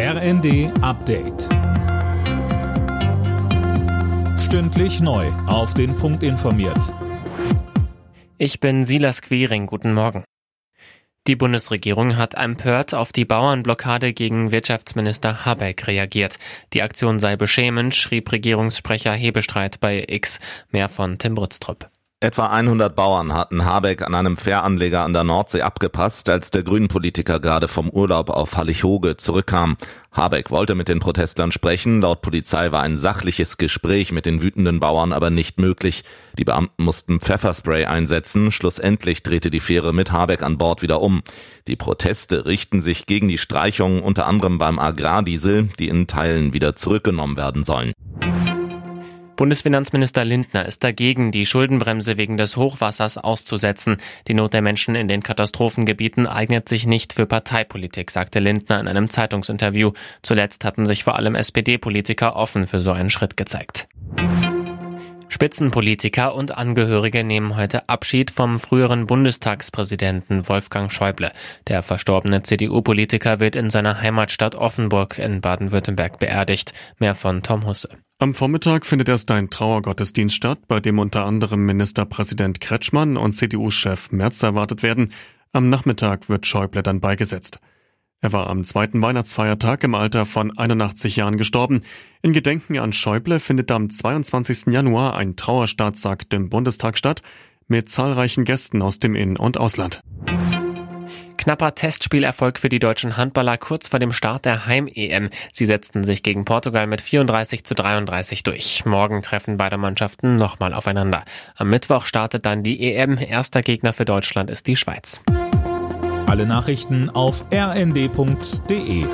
RND Update. Stündlich neu. Auf den Punkt informiert. Ich bin Silas Quering. Guten Morgen. Die Bundesregierung hat empört auf die Bauernblockade gegen Wirtschaftsminister Habeck reagiert. Die Aktion sei beschämend, schrieb Regierungssprecher Hebestreit bei X. Mehr von Tim Britztrup. Etwa 100 Bauern hatten Habeck an einem Fähranleger an der Nordsee abgepasst, als der Grünen-Politiker gerade vom Urlaub auf Hallighoge zurückkam. Habeck wollte mit den Protestlern sprechen. Laut Polizei war ein sachliches Gespräch mit den wütenden Bauern aber nicht möglich. Die Beamten mussten Pfefferspray einsetzen. Schlussendlich drehte die Fähre mit Habeck an Bord wieder um. Die Proteste richten sich gegen die Streichungen unter anderem beim Agrardiesel, die in Teilen wieder zurückgenommen werden sollen. Bundesfinanzminister Lindner ist dagegen, die Schuldenbremse wegen des Hochwassers auszusetzen. Die Not der Menschen in den Katastrophengebieten eignet sich nicht für Parteipolitik, sagte Lindner in einem Zeitungsinterview. Zuletzt hatten sich vor allem SPD-Politiker offen für so einen Schritt gezeigt. Spitzenpolitiker und Angehörige nehmen heute Abschied vom früheren Bundestagspräsidenten Wolfgang Schäuble. Der verstorbene CDU-Politiker wird in seiner Heimatstadt Offenburg in Baden-Württemberg beerdigt. Mehr von Tom Husse. Am Vormittag findet erst ein Trauergottesdienst statt, bei dem unter anderem Ministerpräsident Kretschmann und CDU-Chef Merz erwartet werden. Am Nachmittag wird Schäuble dann beigesetzt. Er war am zweiten Weihnachtsfeiertag im Alter von 81 Jahren gestorben. In Gedenken an Schäuble findet am 22. Januar ein Trauerstaatsakt im Bundestag statt, mit zahlreichen Gästen aus dem In- und Ausland. Knapper Testspielerfolg für die deutschen Handballer kurz vor dem Start der Heim-EM. Sie setzten sich gegen Portugal mit 34 zu 33 durch. Morgen treffen beide Mannschaften nochmal aufeinander. Am Mittwoch startet dann die EM. Erster Gegner für Deutschland ist die Schweiz. Alle Nachrichten auf rnd.de